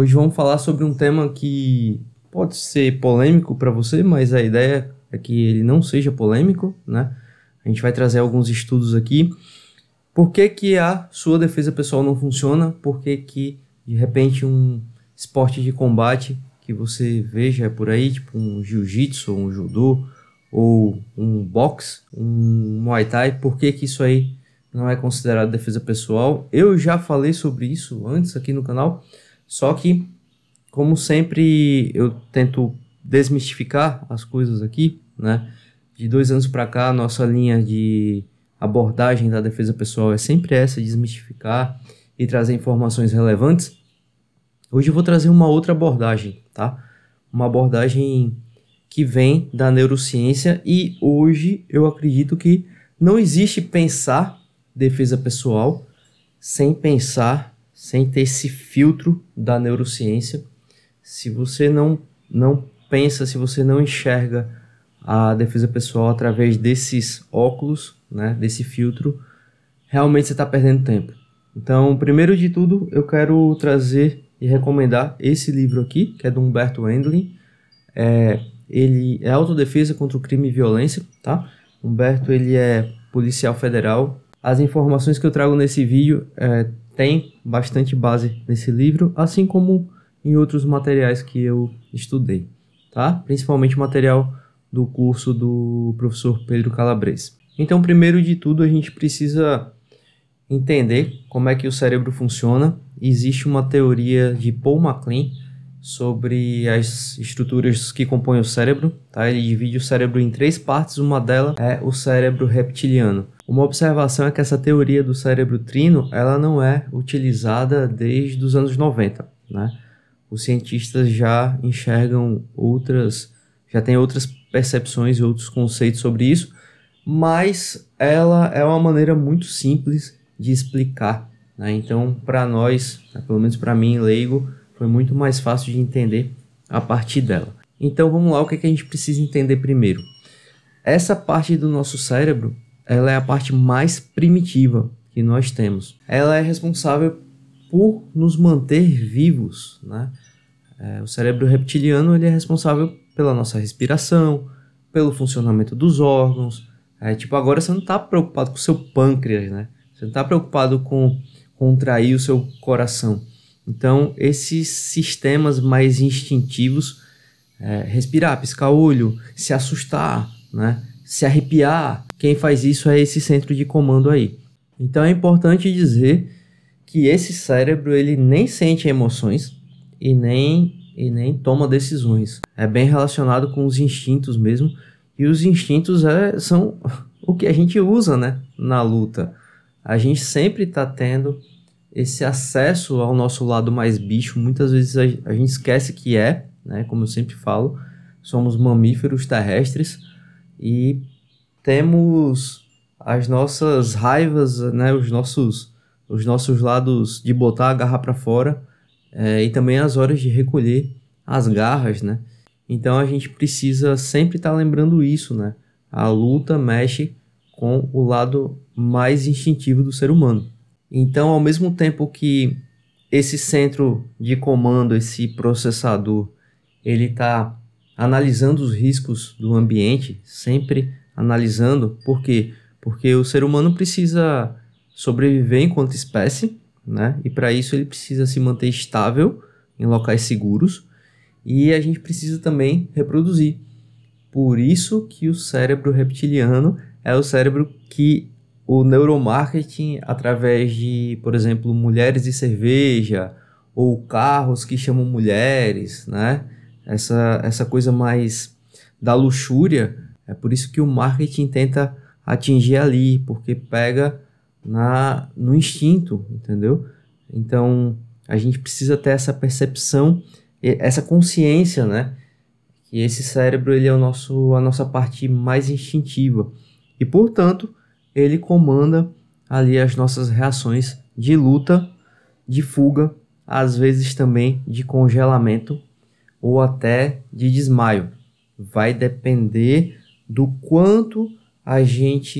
Hoje vamos falar sobre um tema que pode ser polêmico para você, mas a ideia é que ele não seja polêmico, né? A gente vai trazer alguns estudos aqui. Por que, que a sua defesa pessoal não funciona? Por que, que de repente um esporte de combate que você veja por aí, tipo um jiu-jitsu, um judô, ou um boxe, um muay thai, por que, que isso aí não é considerado defesa pessoal? Eu já falei sobre isso antes aqui no canal, só que, como sempre, eu tento desmistificar as coisas aqui, né? De dois anos para cá, nossa linha de abordagem da defesa pessoal é sempre essa, desmistificar e trazer informações relevantes. Hoje eu vou trazer uma outra abordagem, tá? Uma abordagem que vem da neurociência e hoje eu acredito que não existe pensar defesa pessoal sem pensar, sem ter esse filtro da neurociência. Se você não não pensa, se você não enxerga a defesa pessoal através desses óculos, né, desse filtro, realmente você está perdendo tempo. Então, primeiro de tudo, eu quero trazer e recomendar esse livro aqui, que é do Humberto Wendling. É, ele é autodefesa contra o crime e violência, tá? Humberto, ele é policial federal. As informações que eu trago nesse vídeo é, tem bastante base nesse livro, assim como em outros materiais que eu estudei, tá? Principalmente material do curso do professor Pedro Calabres. Então, primeiro de tudo, a gente precisa entender como é que o cérebro funciona. Existe uma teoria de Paul MacLean sobre as estruturas que compõem o cérebro. Tá? Ele divide o cérebro em três partes, uma delas é o cérebro reptiliano. Uma observação é que essa teoria do cérebro trino ela não é utilizada desde os anos 90. Né? Os cientistas já enxergam outras, já tem outras percepções e outros conceitos sobre isso, mas ela é uma maneira muito simples de explicar. Né? Então, para nós, né, pelo menos para mim, leigo, foi muito mais fácil de entender a partir dela. Então, vamos lá, o que, é que a gente precisa entender primeiro? Essa parte do nosso cérebro, ela é a parte mais primitiva que nós temos. Ela é responsável por nos manter vivos, né? É, o cérebro reptiliano ele é responsável pela nossa respiração, pelo funcionamento dos órgãos. É, tipo, agora você não está preocupado com o seu pâncreas, né? Você não está preocupado com contrair o seu coração. Então, esses sistemas mais instintivos, é, respirar, piscar o olho, se assustar, né? se arrepiar, quem faz isso é esse centro de comando aí. Então, é importante dizer que esse cérebro ele nem sente emoções e nem, e nem toma decisões. É bem relacionado com os instintos mesmo. E os instintos é, são o que a gente usa né, na luta a gente sempre está tendo esse acesso ao nosso lado mais bicho. Muitas vezes a, a, gente esquece que é, né? Como eu sempre falo, somos mamíferos terrestres e temos as nossas raivas, né? Os nossos, os nossos lados de botar a garra para fora é, e também as horas de recolher as garras, né? Então a gente precisa sempre estar tá lembrando isso, né? A luta mexe com o lado mais instintivo do ser humano. Então, ao mesmo tempo que esse centro de comando, esse processador, ele está analisando os riscos do ambiente, sempre analisando, por quê? Porque o ser humano precisa sobreviver enquanto espécie, né? E para isso ele precisa se manter estável em locais seguros e a gente precisa também reproduzir. Por isso que o cérebro reptiliano é o cérebro que o neuromarketing, através de, por exemplo, mulheres e cerveja, ou carros que chamam mulheres, né? Essa, essa coisa mais da luxúria, é por isso que o marketing tenta atingir ali, porque pega na, no instinto, entendeu? Então, a gente precisa ter essa percepção, essa consciência, né? Que esse cérebro ele é o nosso, a nossa parte mais instintiva e, portanto, ele comanda ali as nossas reações de luta, de fuga, às vezes também de congelamento ou até de desmaio. Vai depender do quanto a gente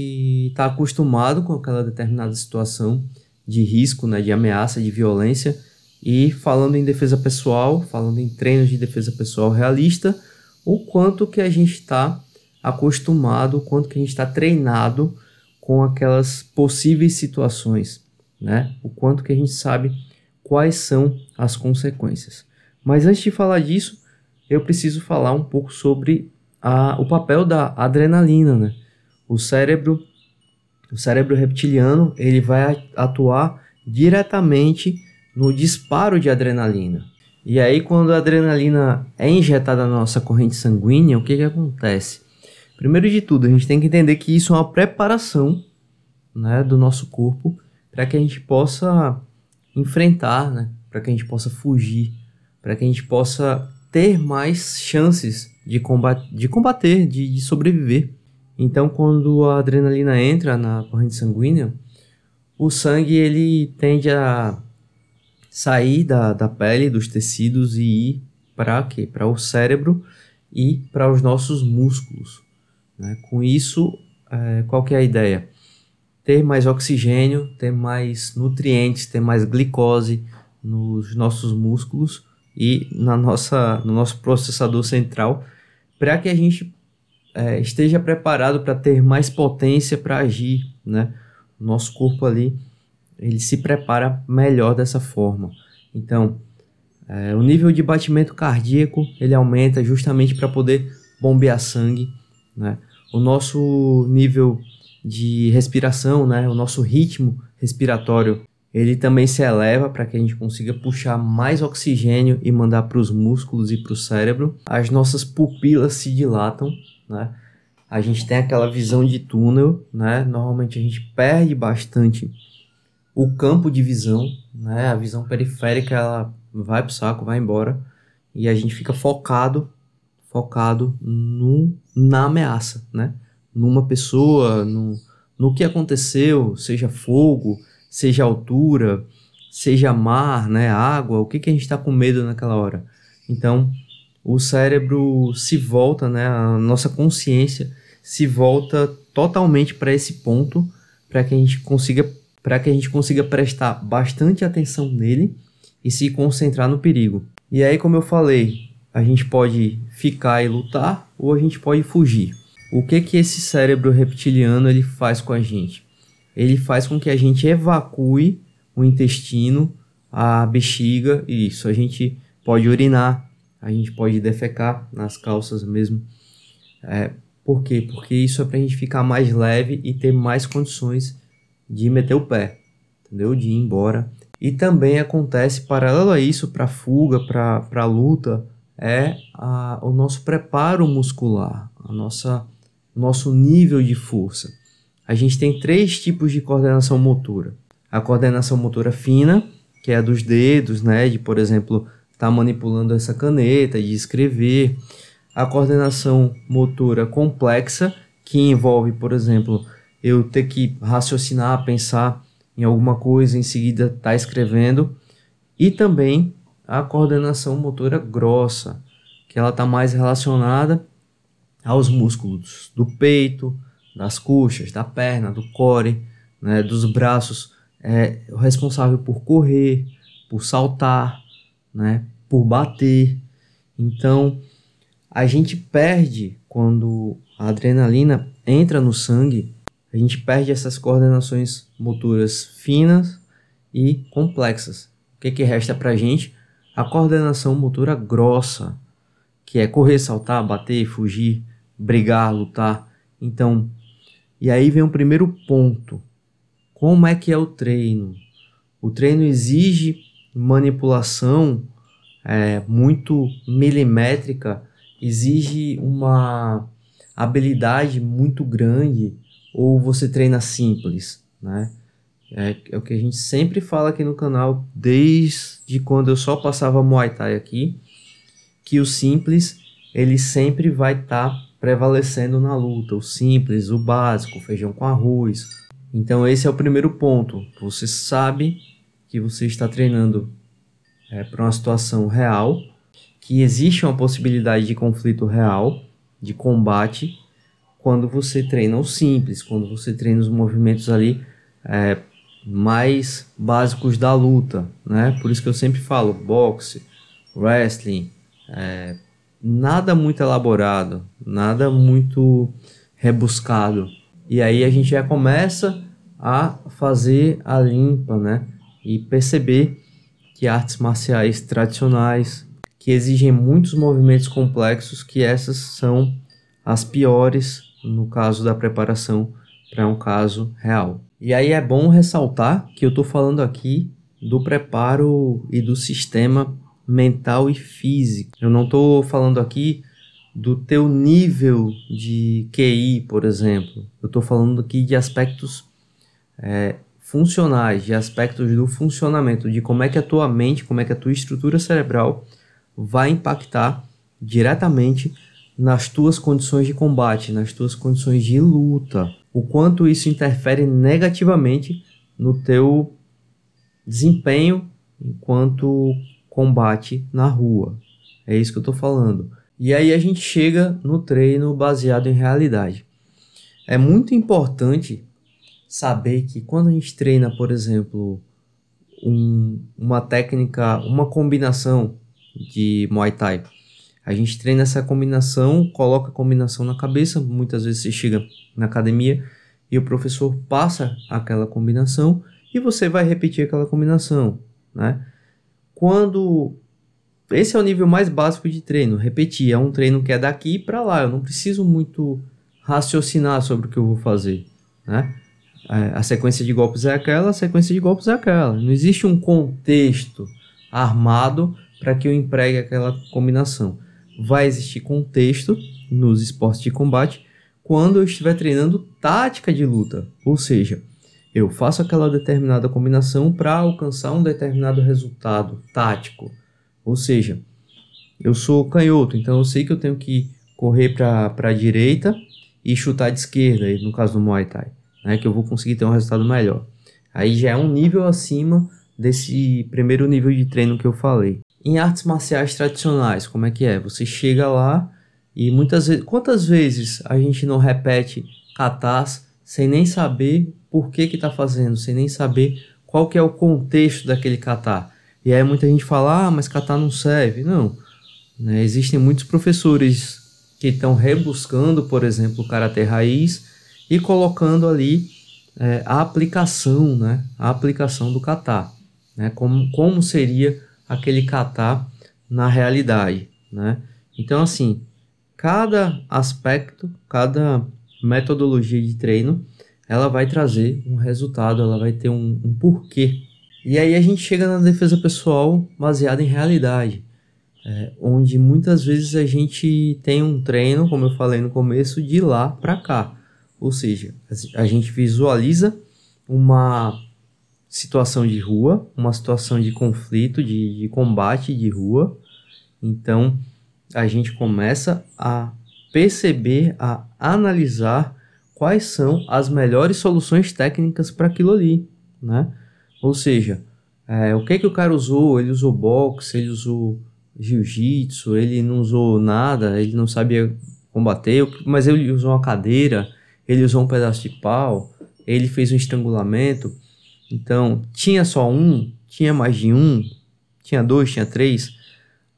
está acostumado com aquela determinada situação de risco, né, de ameaça, de violência E falando em defesa pessoal, falando em treinos de defesa pessoal realista, o quanto que a gente está acostumado, o quanto que a gente está treinado com aquelas possíveis situações, né? O quanto que a gente sabe quais são as consequências. Mas antes de falar disso, eu preciso falar um pouco sobre a, o papel da adrenalina, né? O cérebro, o cérebro reptiliano, ele vai atuar diretamente no disparo de adrenalina. E aí, quando a adrenalina é injetada na nossa corrente sanguínea, o que, que acontece? Primeiro de tudo, a gente tem que entender que isso é uma preparação né, do nosso corpo para que a gente possa enfrentar, né, para que a gente possa fugir, para que a gente possa ter mais chances de, combater, de, combater, de, de sobreviver. Então, quando a adrenalina entra na corrente sanguínea, o sangue ele tende a sair da, da pele, dos tecidos e ir para quê? Para o cérebro e para os nossos músculos. Né? Com isso, é, qual que é a ideia? Ter mais oxigênio, ter mais nutrientes, ter mais glicose nos nossos músculos e na nossa, no nosso processador central para que a gente é, esteja preparado para ter mais potência para agir, né? Nosso corpo ali ele se prepara melhor dessa forma. Então, é, o nível de batimento cardíaco ele aumenta justamente para poder bombear sangue, né? O nosso nível de respiração, né? O nosso ritmo respiratório ele também se eleva para que a gente consiga puxar mais oxigênio e mandar para os músculos e para o cérebro. As nossas pupilas se dilatam, né? A gente tem aquela visão de túnel, né? Normalmente a gente perde bastante o campo de visão, né? A visão periférica ela vai pro saco, vai embora e a gente fica focado, focado no, na ameaça, né? Numa pessoa, no, no que aconteceu, seja fogo, seja altura, seja mar, né, água, o que, que a gente está com medo naquela hora. Então, o cérebro se volta, né, a nossa consciência se volta totalmente para esse ponto, para que a gente consiga para que a gente consiga prestar bastante atenção nele e se concentrar no perigo. E aí, como eu falei, a gente pode ficar e lutar ou a gente pode fugir. O que que esse cérebro reptiliano ele faz com a gente? Ele faz com que a gente evacue o intestino, a bexiga, e isso a gente pode urinar, a gente pode defecar nas calças mesmo. É, por quê? Porque isso é para a gente ficar mais leve e ter mais condições de meter o pé, entendeu? De ir embora. E também acontece, paralelo a isso, para fuga, para luta, é a, o nosso preparo muscular, a nossa nosso nível de força a gente tem três tipos de coordenação motora. A coordenação motora fina, que é a dos dedos, né, de por exemplo, estar tá manipulando essa caneta, de escrever. A coordenação motora complexa, que envolve, por exemplo, eu ter que raciocinar, pensar em alguma coisa, em seguida estar tá escrevendo. E também a coordenação motora grossa, que ela está mais relacionada aos músculos do peito, das coxas, da perna, do core, né, dos braços, é o responsável por correr, por saltar, né, por bater. Então, a gente perde quando a adrenalina entra no sangue, a gente perde essas coordenações motoras finas e complexas. O que, que resta para a gente? A coordenação motora grossa, que é correr, saltar, bater, fugir, brigar, lutar. Então, e aí vem o primeiro ponto. Como é que é o treino? O treino exige manipulação é, muito milimétrica, exige uma habilidade muito grande, ou você treina simples, né? É, é, o que a gente sempre fala aqui no canal, desde quando eu só passava Muay Thai aqui, que o simples ele sempre vai estar tá prevalecendo na luta, o simples, o básico, o feijão com arroz. Então esse é o primeiro ponto. Você sabe que você está treinando é, para uma situação real, que existe uma possibilidade de conflito real, de combate, quando você treina o simples, quando você treina os movimentos ali é, mais básicos da luta, né? Por isso que eu sempre falo boxe, wrestling, é, nada muito elaborado, nada muito rebuscado. E aí a gente já começa a fazer a limpa, né? E perceber que artes marciais tradicionais, que exigem muitos movimentos complexos, que essas são as piores no caso da preparação para um caso real. E aí é bom ressaltar que eu estou falando aqui do preparo e do sistema mental e físico. Eu não estou falando aqui do teu nível de QI, por exemplo. Eu estou falando aqui de aspectos é, funcionais, de aspectos do funcionamento, de como é que a tua mente, como é que a tua estrutura cerebral vai impactar diretamente nas tuas condições de combate, nas tuas condições de luta. O quanto isso interfere negativamente no teu desempenho enquanto combate na rua. É isso que eu estou falando. E aí a gente chega no treino baseado em realidade. É muito importante saber que quando a gente treina, por exemplo, um, uma técnica, uma combinação de Muay Thai, a gente treina essa combinação, coloca a combinação na cabeça. Muitas vezes você chega na academia e o professor passa aquela combinação e você vai repetir aquela combinação, né? Quando esse é o nível mais básico de treino, repetir, é um treino que é daqui para lá, eu não preciso muito raciocinar sobre o que eu vou fazer, né? É, a sequência de golpes é aquela, a sequência de golpes é aquela. Não existe um contexto armado para que eu empregue aquela combinação. Vai existir contexto nos esportes de combate quando eu estiver treinando tática de luta, ou seja, eu faço aquela determinada combinação para alcançar um determinado resultado tático. Ou seja, eu sou canhoto, então eu sei que eu tenho que correr para a direita e chutar de esquerda, no caso do Muay Thai, né, que eu vou conseguir ter um resultado melhor. Aí já é um nível acima desse primeiro nível de treino que eu falei. Em artes marciais tradicionais, como é que é? Você chega lá e muitas vezes, quantas vezes a gente não repete katas sem nem saber por que que tá fazendo, sem nem saber qual que é o contexto daquele kata? E aí muita gente fala, ah, mas kata não serve. Não, né? existem muitos professores que estão rebuscando, por exemplo, o karatê raiz e colocando ali é, a aplicação, né? A aplicação do kata, né? Como, como seria aquele kata na realidade, né? Então, assim, cada aspecto, cada metodologia de treino, ela vai trazer um resultado, ela vai ter um, um porquê. E aí a gente chega na defesa pessoal baseada em realidade, é, onde muitas vezes a gente tem um treino, como eu falei no começo, de lá para cá. Ou seja, a gente visualiza uma situação de rua, uma situação de conflito, de, de combate de rua. Então, a gente começa a perceber, a analisar quais são as melhores soluções técnicas para aquilo ali, né? Ou seja, é, o que que o cara usou? Ele usou boxe, ele usou jiu-jitsu, ele não usou nada, ele não sabia combater, mas ele usou uma cadeira, ele usou um pedaço de pau, ele fez um estrangulamento. Então, tinha só um, tinha mais de um, tinha dois, tinha três.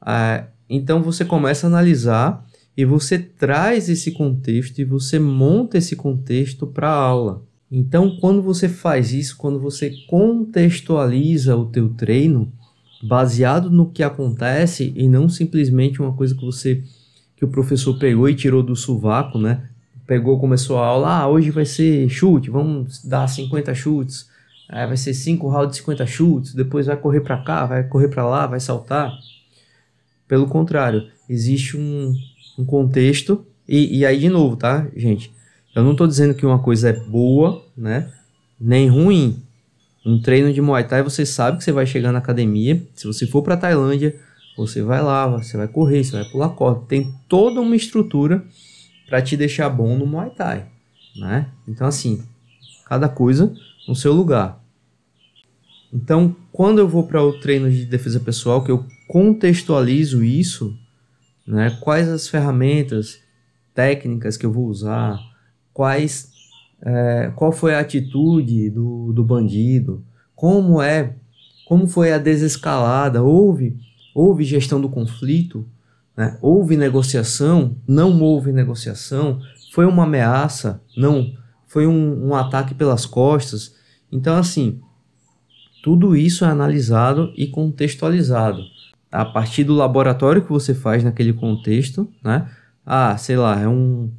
É, então você começa a analisar e você traz esse contexto e você monta esse contexto para a aula. Então, quando você faz isso, quando você contextualiza o teu treino baseado no que acontece e não simplesmente uma coisa que você que o professor pegou e tirou do sovaco, né? Pegou, começou a aula, ah, hoje vai ser chute, vamos dar 50 chutes. Aí vai ser 5 rounds de 50 chutes, depois vai correr para cá, vai correr para lá, vai saltar. Pelo contrário, existe um, um contexto. E, e aí, de novo, tá, gente? Eu não estou dizendo que uma coisa é boa, né? Nem ruim. Um treino de Muay Thai, você sabe que você vai chegar na academia. Se você for para Tailândia, você vai lá, você vai correr, você vai pular corda. Tem toda uma estrutura para te deixar bom no Muay Thai, né? Então, assim, cada coisa no seu lugar. Então, quando eu vou para o treino de defesa pessoal, que eu contextualizo isso, né? Quais as ferramentas técnicas que eu vou usar, quais é, qual foi a atitude do, do bandido, como é, como foi a desescalada, houve, houve gestão do conflito, né? houve negociação, não houve negociação, foi uma ameaça, não, foi um, um ataque pelas costas. Então, assim, tudo isso é analisado e contextualizado a partir do laboratório que você faz naquele contexto, né? Ah, sei lá, é um,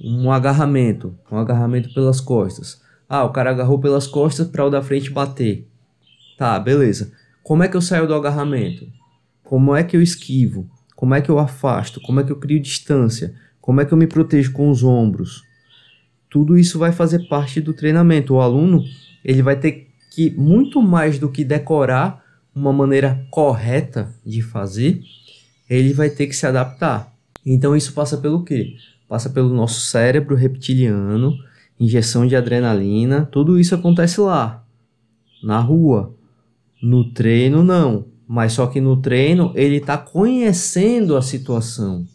um agarramento, um agarramento pelas costas. Ah, o cara agarrou pelas costas para o da frente bater. Tá, beleza. Como é que eu saio do agarramento? Como é que eu esquivo? Como é que eu afasto? Como é que eu crio distância? Como é que eu me protejo com os ombros? Tudo isso vai fazer parte do treinamento. O aluno, ele vai ter que muito mais do que decorar uma maneira correta de fazer, ele vai ter que se adaptar. Então isso passa pelo quê? Passa pelo nosso cérebro reptiliano, injeção de adrenalina, tudo isso acontece lá, na rua. No treino não, mas só que no treino ele está conhecendo a situação.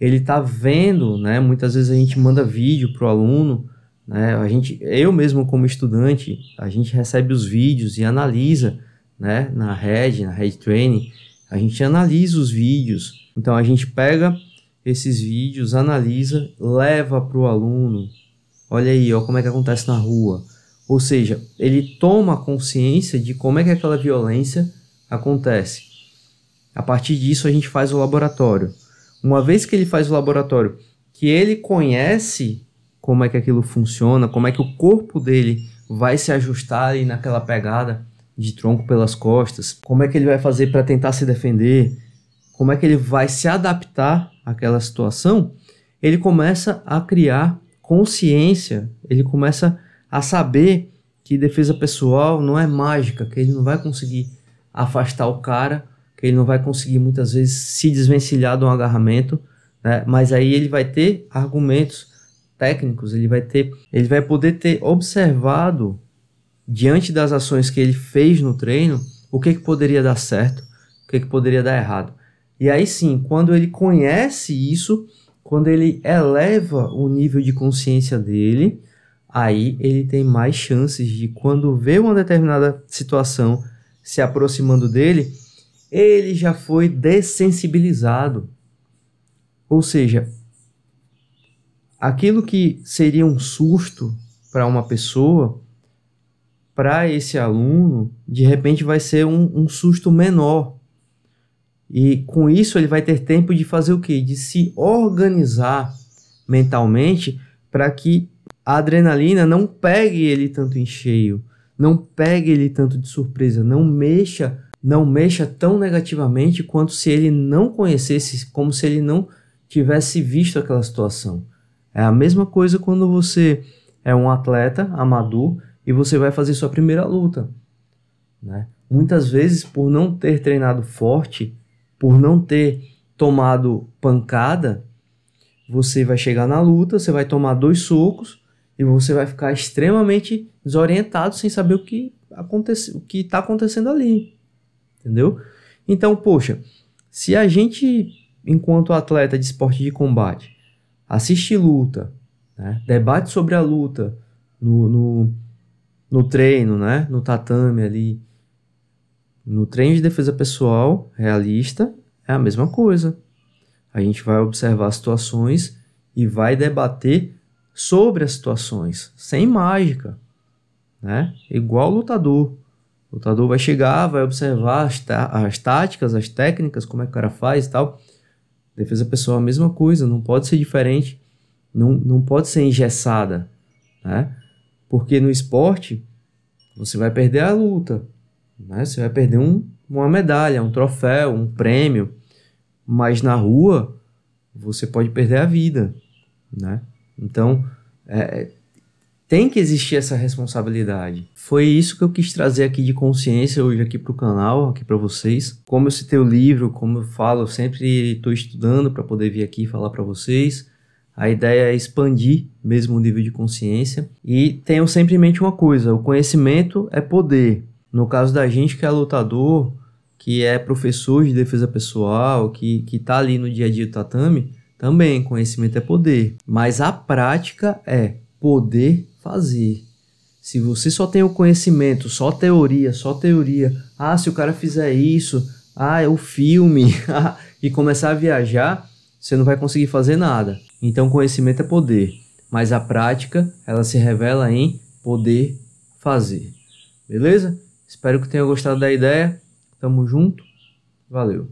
Ele está vendo, né? Muitas vezes a gente manda vídeo pro aluno, né? A gente, eu mesmo como estudante, a gente recebe os vídeos e analisa né, na Red, na Red Training, a gente analisa os vídeos. Então a gente pega esses vídeos, analisa, leva para o aluno. Olha aí, ó, como é que acontece na rua. Ou seja, ele toma consciência de como é que aquela violência acontece. A partir disso a gente faz o laboratório. Uma vez que ele faz o laboratório, que ele conhece como é que aquilo funciona, como é que o corpo dele vai se ajustar ali naquela pegada, de tronco pelas costas, como é que ele vai fazer para tentar se defender, como é que ele vai se adaptar àquela situação, ele começa a criar consciência, ele começa a saber que defesa pessoal não é mágica, que ele não vai conseguir afastar o cara, que ele não vai conseguir muitas vezes se desvencilhar de um agarramento, né? mas aí ele vai ter argumentos técnicos, ele vai ter, ele vai poder ter observado diante das ações que ele fez no treino, o que, que poderia dar certo, o que, que poderia dar errado. E aí sim, quando ele conhece isso, quando ele eleva o nível de consciência dele, aí ele tem mais chances de, quando vê uma determinada situação se aproximando dele, ele já foi dessensibilizado. Ou seja, aquilo que seria um susto para uma pessoa, para esse aluno, de repente vai ser um, um, susto menor. E com isso ele vai ter tempo de fazer o quê? De se organizar mentalmente para que a adrenalina não pegue ele tanto em cheio, não pegue ele tanto de surpresa, não mexa, não mexa tão negativamente quanto se ele não conhecesse, como se ele não tivesse visto aquela situação. É a mesma coisa quando você é um atleta amador e você vai fazer sua primeira luta. Né? Muitas vezes, por não ter treinado forte, por não ter tomado pancada, você vai chegar na luta, você vai tomar dois socos e você vai ficar extremamente desorientado sem saber o que acontece, o que está acontecendo ali, entendeu? Então, poxa, se a gente, enquanto atleta de esporte de combate, assiste luta, né, debate sobre a luta no, no no treino, né? No tatame ali. No treino de defesa pessoal realista é a mesma coisa. A gente vai observar situações e vai debater sobre as situações, sem mágica, né? Igual lutador. O lutador vai chegar, vai observar as, as táticas, as técnicas, como é que o cara faz e tal. Defesa pessoal é a mesma coisa, não pode ser diferente, não, não pode ser engessada, né? Porque no esporte, você vai perder a luta, né? Você vai perder um, uma medalha, um troféu, um prêmio. Mas na rua, você pode perder a vida, né? Então, é, tem que existir essa responsabilidade. Foi isso que eu quis trazer aqui de consciência hoje aqui para o canal, aqui para vocês. Como eu citei o livro, como eu falo, eu sempre estou estudando para poder vir aqui falar para vocês. A ideia é expandir mesmo o nível de consciência. E tenham sempre em mente uma coisa: o conhecimento é poder. No caso da gente que é lutador, que é professor de defesa pessoal, que, que tá ali no dia a dia do tatame, também conhecimento é poder. Mas a prática é poder fazer. Se você só tem o conhecimento, só teoria, só teoria, ah, se o cara fizer isso, ah, é o filme, e começar a viajar, você não vai conseguir fazer nada. Então, conhecimento é poder, mas a prática, ela se revela em poder fazer. Beleza? Espero que tenha gostado da ideia. Tamo junto. Valeu.